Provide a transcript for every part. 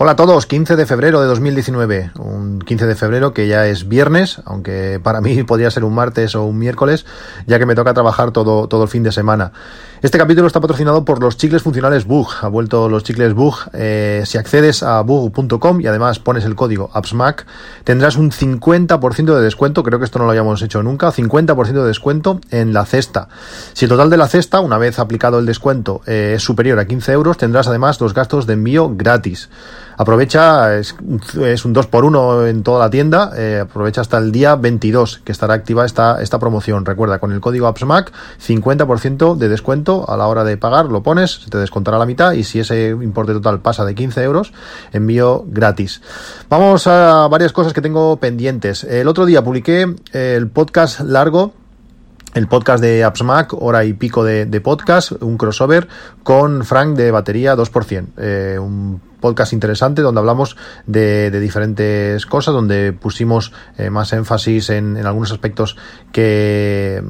Hola a todos, 15 de febrero de 2019, un 15 de febrero que ya es viernes, aunque para mí podría ser un martes o un miércoles, ya que me toca trabajar todo, todo el fin de semana. Este capítulo está patrocinado por los chicles funcionales Bug, ha vuelto los chicles Bug, eh, si accedes a bug.com y además pones el código AppsMac, tendrás un 50% de descuento, creo que esto no lo hayamos hecho nunca, 50% de descuento en la cesta. Si el total de la cesta, una vez aplicado el descuento, eh, es superior a 15 euros, tendrás además los gastos de envío gratis. Aprovecha, es, un 2x1 en toda la tienda, eh, aprovecha hasta el día 22 que estará activa esta, esta promoción. Recuerda, con el código AppsMac, 50% de descuento a la hora de pagar, lo pones, se te descontará la mitad y si ese importe total pasa de 15 euros, envío gratis. Vamos a varias cosas que tengo pendientes. El otro día publiqué el podcast largo el podcast de AppsMac, hora y pico de, podcast, un crossover con Frank de batería 2%. Eh, un podcast interesante donde hablamos de, diferentes cosas, donde pusimos eh, más énfasis en, algunos aspectos que,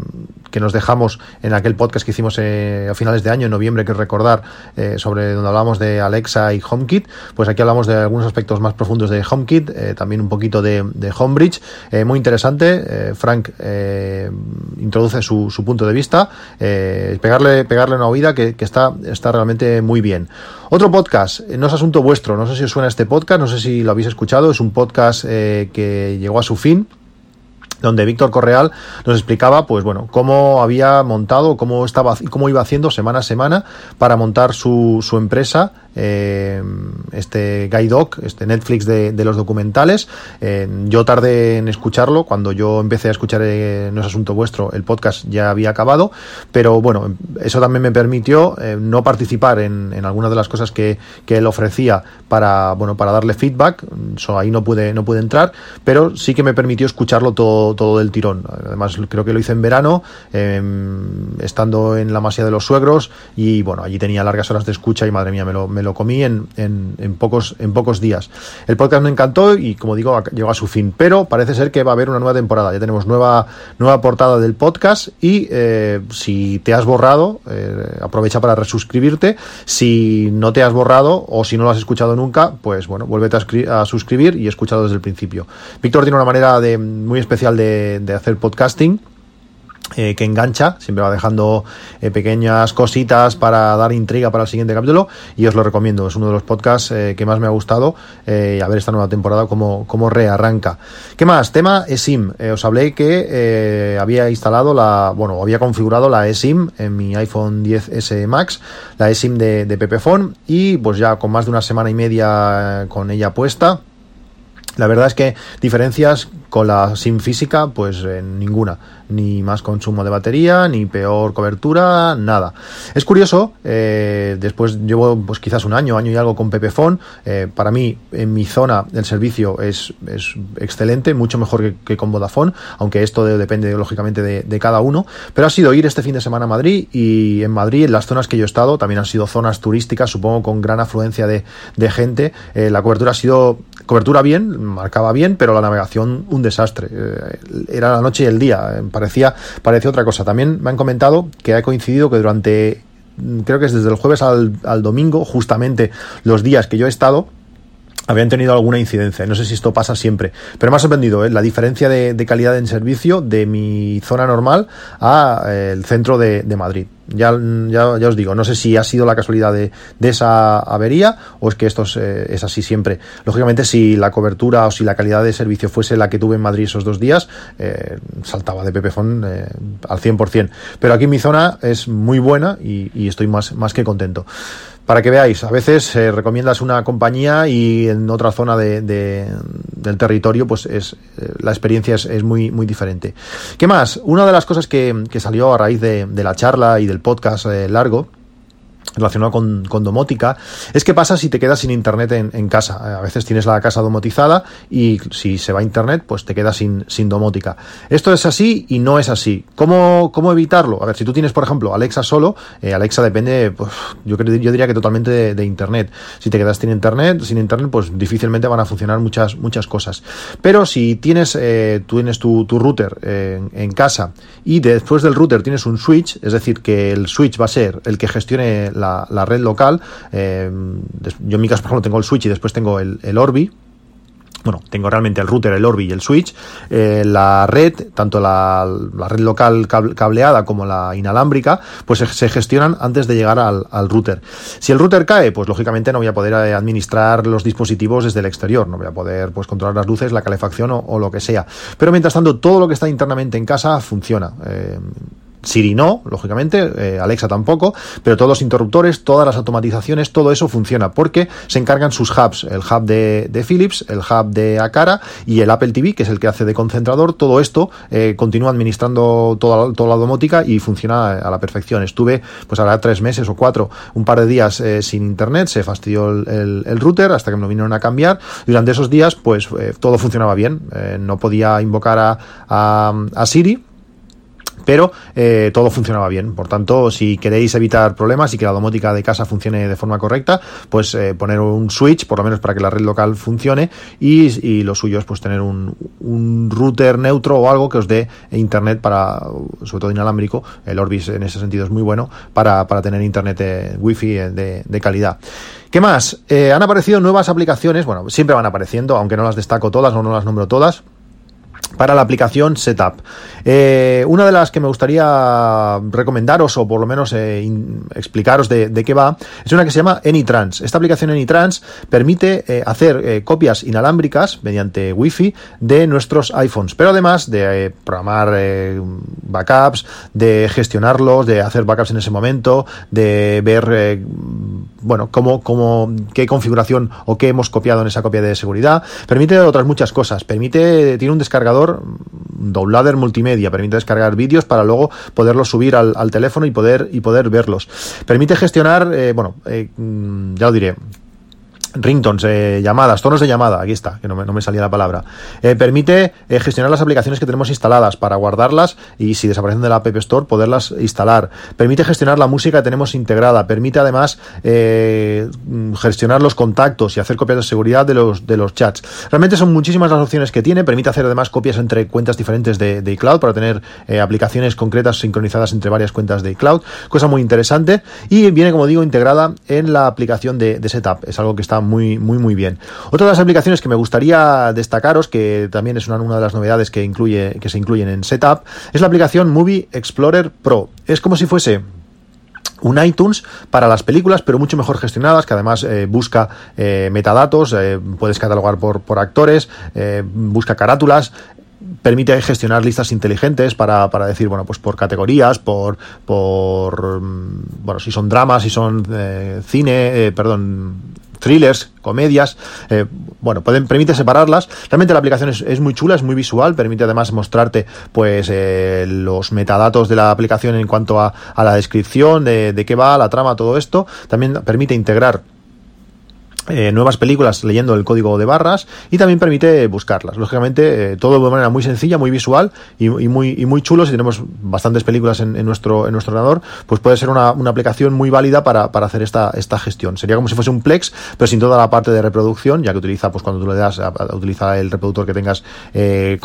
que, nos dejamos en aquel podcast que hicimos eh, a finales de año, en noviembre, que recordar, eh, sobre donde hablamos de Alexa y HomeKit. Pues aquí hablamos de algunos aspectos más profundos de HomeKit, también un poquito de, de Homebridge. muy interesante. Frank introduce su, punto de vista. pegarle, pegarle una oída que, que está, está realmente muy bien. Otro podcast, no es asunto vuestro, no sé si os suena este podcast, no sé si lo habéis escuchado, es un podcast eh, que llegó a su fin, donde Víctor Correal nos explicaba, pues bueno, cómo había montado, cómo estaba, cómo iba haciendo semana a semana para montar su, su empresa eh, este Guide Doc, este Netflix de, los documentales. Eh, yo tardé en escucharlo, cuando yo empecé a escuchar eh, No es asunto vuestro, el podcast ya había acabado, pero bueno, eso también me permitió no participar en, algunas de las cosas que, él ofrecía para, bueno, para darle feedback, ahí no pude, no pude entrar, pero sí que me permitió escucharlo todo, todo del tirón. Además, creo que lo hice en verano, estando en la masía de los suegros, y bueno, allí tenía largas horas de escucha y madre mía, me lo lo comí en, en, pocos, en pocos días. El podcast me encantó y, como digo, llegó a su fin. Pero parece ser que va a haber una nueva temporada. Ya tenemos nueva, nueva portada del podcast y eh, si te has borrado, eh, aprovecha para resuscribirte. Si no te has borrado o si no lo has escuchado nunca, pues bueno, vuélvete a, suscribir y escúchalo desde el principio. Víctor tiene una manera muy especial de hacer podcasting eh, que engancha, siempre va dejando eh, pequeñas cositas para dar intriga para el siguiente capítulo y os lo recomiendo, es uno de los podcasts eh, que más me ha gustado y a ver esta nueva temporada cómo, cómo rearranca. ¿Qué más? Tema eSIM. os hablé que había instalado la, bueno, había configurado la eSIM en mi iPhone 10S Max, la eSIM de, de Pepephone y pues ya con más de una semana y media con ella puesta, la verdad es que diferencias con la SIM física, pues ninguna. Ni más consumo de batería, ni peor cobertura, nada. Es curioso, eh, después llevo pues quizás un año, año y algo con Pepephone. Eh, para mí, en mi zona, el servicio es, es excelente, mucho mejor que, con Vodafone, aunque esto depende lógicamente de, cada uno. Pero ha sido ir este fin de semana a Madrid y en Madrid, en las zonas que yo he estado, también han sido zonas turísticas, supongo con gran afluencia de, gente. Eh, la cobertura ha sido cobertura bien, marcaba bien, pero la navegación un desastre. Eh, era la noche y el día, eh, parecía, parecía otra cosa. También me han comentado que ha coincidido que durante, mm, creo que es desde el jueves al, al domingo, justamente los días que yo he estado, habían tenido alguna incidencia. No sé si esto pasa siempre, pero me ha sorprendido ¿eh? la diferencia de, calidad en servicio de mi zona normal a eh, el centro de, Madrid. Ya, ya, os digo, no sé si ha sido la casualidad de, esa avería o es que esto eh, es, así siempre. Lógicamente, si la cobertura o si la calidad de servicio fuese la que tuve en Madrid esos dos días, saltaba de Pepefon al 100%. Pero aquí mi zona es muy buena y, y estoy más, más que contento para que veáis, a veces eh, recomiendas una compañía y en otra zona de, del territorio, pues es eh, la experiencia es, muy, muy diferente. ¿Qué más? Una de las cosas que, salió a raíz de, la charla y del podcast eh, largo relacionado con, con, domótica, es que pasa si te quedas sin internet en, casa. A veces tienes la casa domotizada y si se va internet, pues te quedas sin, sin domótica. Esto es así y no es así. ¿Cómo, cómo evitarlo? A ver, si tú tienes, por ejemplo, Alexa solo, eh, Alexa depende, pues, yo, yo diría que totalmente de, internet. Si te quedas sin internet, sin internet, pues difícilmente van a funcionar muchas, muchas cosas. Pero si tienes, eh, tú tienes tu, tu router en casa y después del router tienes un switch, es decir, que el switch va a ser el que gestione la la, red local. Eh, yo en mi caso, por ejemplo, tengo el switch y después tengo el, el Orbi, bueno, tengo realmente el router, el Orbi y el switch, eh, la red, tanto la, red local cableada como la inalámbrica, pues se, gestionan antes de llegar al, router. Si el router cae, pues lógicamente no voy a poder eh, administrar los dispositivos desde el exterior, no voy a poder pues controlar las luces, la calefacción o, lo que sea. Pero mientras tanto, todo lo que está internamente en casa funciona. Siri no, lógicamente, eh, Alexa tampoco, pero todos los interruptores, todas las automatizaciones, todo eso funciona porque se encargan sus hubs, el hub de, Philips, el hub de Acara y el Apple TV, que es el que hace de concentrador, todo esto eh, continúa administrando toda, toda la domótica y funciona a la perfección. Estuve, pues ahora tres meses o cuatro, un par de días eh, sin internet, se fastidió el, router hasta que me lo vinieron a cambiar. Durante esos días, pues todo funcionaba bien, no podía invocar a, a Siri pero eh, todo funcionaba bien. Por tanto, si queréis evitar problemas y que la domótica de casa funcione de forma correcta, pues eh, poner un switch, por lo menos para que la red local funcione, y, lo suyo es pues tener un, router neutro o algo que os dé internet para, sobre todo inalámbrico, el Orbis en ese sentido es muy bueno, para, tener internet de wifi de, de calidad. ¿Qué más? Eh, han aparecido nuevas aplicaciones, bueno, siempre van apareciendo, aunque no las destaco todas o no las nombro todas para la aplicación Setup. Eh, una de las que me gustaría recomendaros o por lo menos eh, explicaros de, qué va es una que se llama AnyTrans. Esta aplicación AnyTrans permite eh, hacer copias inalámbricas mediante Wi-Fi de nuestros iPhones, pero además de programar backups, de gestionarlos, de hacer backups en ese momento, de ver bueno cómo, cómo qué configuración o qué hemos copiado en esa copia de seguridad. Permite otras muchas cosas. Permite tiene un descargador downloader multimedia, permite descargar vídeos para luego poderlos subir al, teléfono y poder, y poder verlos. Permite gestionar, eh, bueno, eh, mm, ya lo diré, ringtones, eh, llamadas, tonos de llamada, aquí está, que no me, salía la palabra. Eh, permite eh, gestionar las aplicaciones que tenemos instaladas para guardarlas y si desaparecen de la App Store poderlas instalar. Permite gestionar la música que tenemos integrada. Permite además gestionar los contactos y hacer copias de seguridad de los, de los chats. Realmente son muchísimas las opciones que tiene. Permite hacer además copias entre cuentas diferentes de, iCloud para tener aplicaciones concretas sincronizadas entre varias cuentas de iCloud. Cosa muy interesante. Y viene, como digo, integrada en la aplicación de Setup. Es algo que está muy, muy, muy bien. Otra de las aplicaciones que me gustaría destacaros, que también es una, de las novedades que, incluye, que se incluyen en Setup, es la aplicación Movie Explorer Pro. Es como si fuese un iTunes para las películas, pero mucho mejor gestionadas, que además eh, busca eh, metadatos, eh, puedes catalogar por, actores, busca carátulas, permite gestionar listas inteligentes para, para, decir, bueno, pues por categorías, por, por mm, bueno, si son dramas, si son cine, perdón, thrillers, comedias, eh, bueno, pueden, permite separarlas. Realmente la aplicación es, muy chula, es muy visual, permite además mostrarte pues eh, los metadatos de la aplicación en cuanto a, a la descripción de, de qué va, la trama, todo esto. También permite integrar eh, nuevas películas leyendo el código de barras y también permite buscarlas. Lógicamente, eh, todo de manera muy sencilla, muy visual y, muy, muy chulo. Si tenemos bastantes películas en, nuestro, en nuestro ordenador, pues puede ser una, aplicación muy válida para, para, hacer esta, esta gestión. Sería como si fuese un Plex, pero sin toda la parte de reproducción, ya que utiliza, pues cuando tú le das, a, utiliza el reproductor que tengas eh,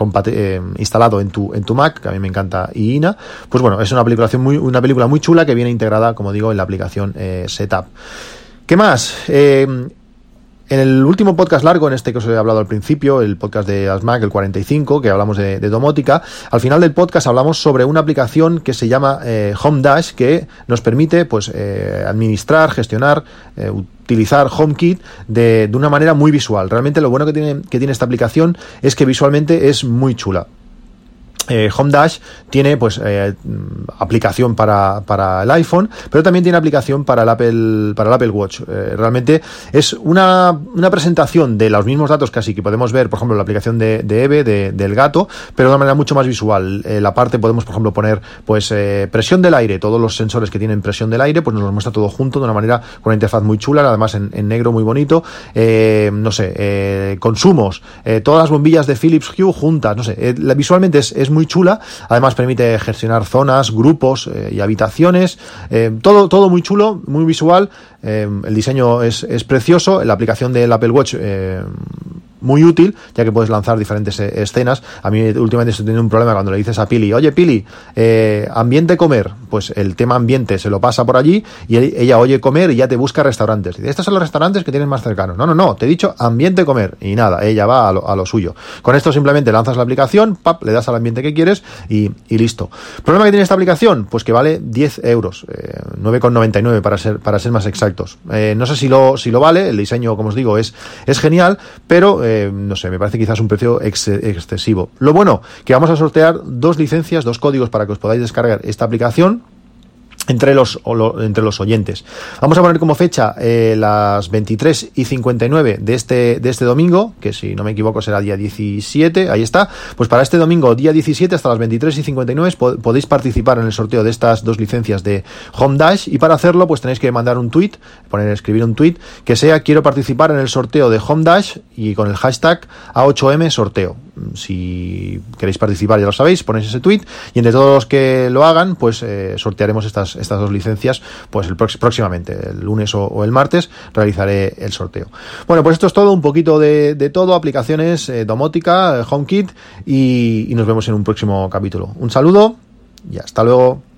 instalado en tu, en tu Mac, que a mí me encanta, y INA. Pues bueno, es una película muy, una película muy chula que viene integrada, como digo, en la aplicación Setup. ¿Qué más? En el último podcast largo, en este que os he hablado al principio, el podcast de Asmac, el 45, que hablamos de, domótica, al final del podcast hablamos sobre una aplicación que se llama eh, Home Dash, que nos permite pues, eh, administrar, gestionar, eh, utilizar HomeKit de, de, una manera muy visual. Realmente lo bueno que tiene, que tiene esta aplicación es que visualmente es muy chula. Eh, Home Dash tiene pues eh, aplicación para, para, el iPhone, pero también tiene aplicación para el Apple, para el Apple Watch. Eh, realmente es una, una, presentación de los mismos datos casi que podemos ver, por ejemplo, la aplicación de, de Eve, del gato, pero de una manera mucho más visual. la parte podemos, por ejemplo, poner pues presión del aire, todos los sensores que tienen presión del aire, pues nos los muestra todo junto de una manera con una interfaz muy chula, además en, en negro muy bonito. no sé, consumos, todas las bombillas de Philips Hue juntas, no sé, visualmente es, es muy chula. Además permite gestionar zonas, grupos eh, y habitaciones. Eh, todo, todo muy chulo, muy visual. Eh, el diseño es, es, precioso. La aplicación del Apple Watch muy útil, ya que puedes lanzar diferentes eh, escenas. A mí últimamente estoy teniendo un problema cuando le dices a Pili, oye Pili, eh, ambiente comer, pues el tema ambiente se lo pasa por allí y ella oye comer y ya te busca restaurantes. Dice, estos son los restaurantes que tienes más cercanos. No, no, no, te he dicho ambiente comer y nada, ella va a lo, suyo. Con esto simplemente lanzas la aplicación, pap, le das al ambiente que quieres y, listo. ¿Problema que tiene esta aplicación? Pues que vale 10 euros, 9,99 eh, para ser, para ser más exactos. no sé si lo, si lo vale, el diseño, como os digo, es, es genial, pero no sé, me parece quizás un precio excesivo. Lo bueno, que vamos a sortear dos licencias, dos códigos para que os podáis descargar esta aplicación entre los, entre los oyentes. Vamos a poner como fecha eh, las 23 y 59 de este, de este domingo, que si no me equivoco será día 17, ahí está. Pues para este domingo, día 17, hasta las 23 y 59, podéis participar en el sorteo de estas dos licencias de Home Dash y para hacerlo pues tenéis que mandar un tweet, poner, escribir un tweet que sea quiero participar en el sorteo de Home Dash y con el hashtag A8M sorteo. Si queréis participar ya lo sabéis, ponéis ese tweet y entre todos los que lo hagan pues eh, sortearemos estas estas, dos licencias, pues el próximamente, el lunes o, el martes, realizaré el sorteo. Bueno, pues esto es todo, un poquito de, todo, aplicaciones, eh, domótica, eh, HomeKit, y nos vemos en un próximo capítulo. Un saludo y hasta luego.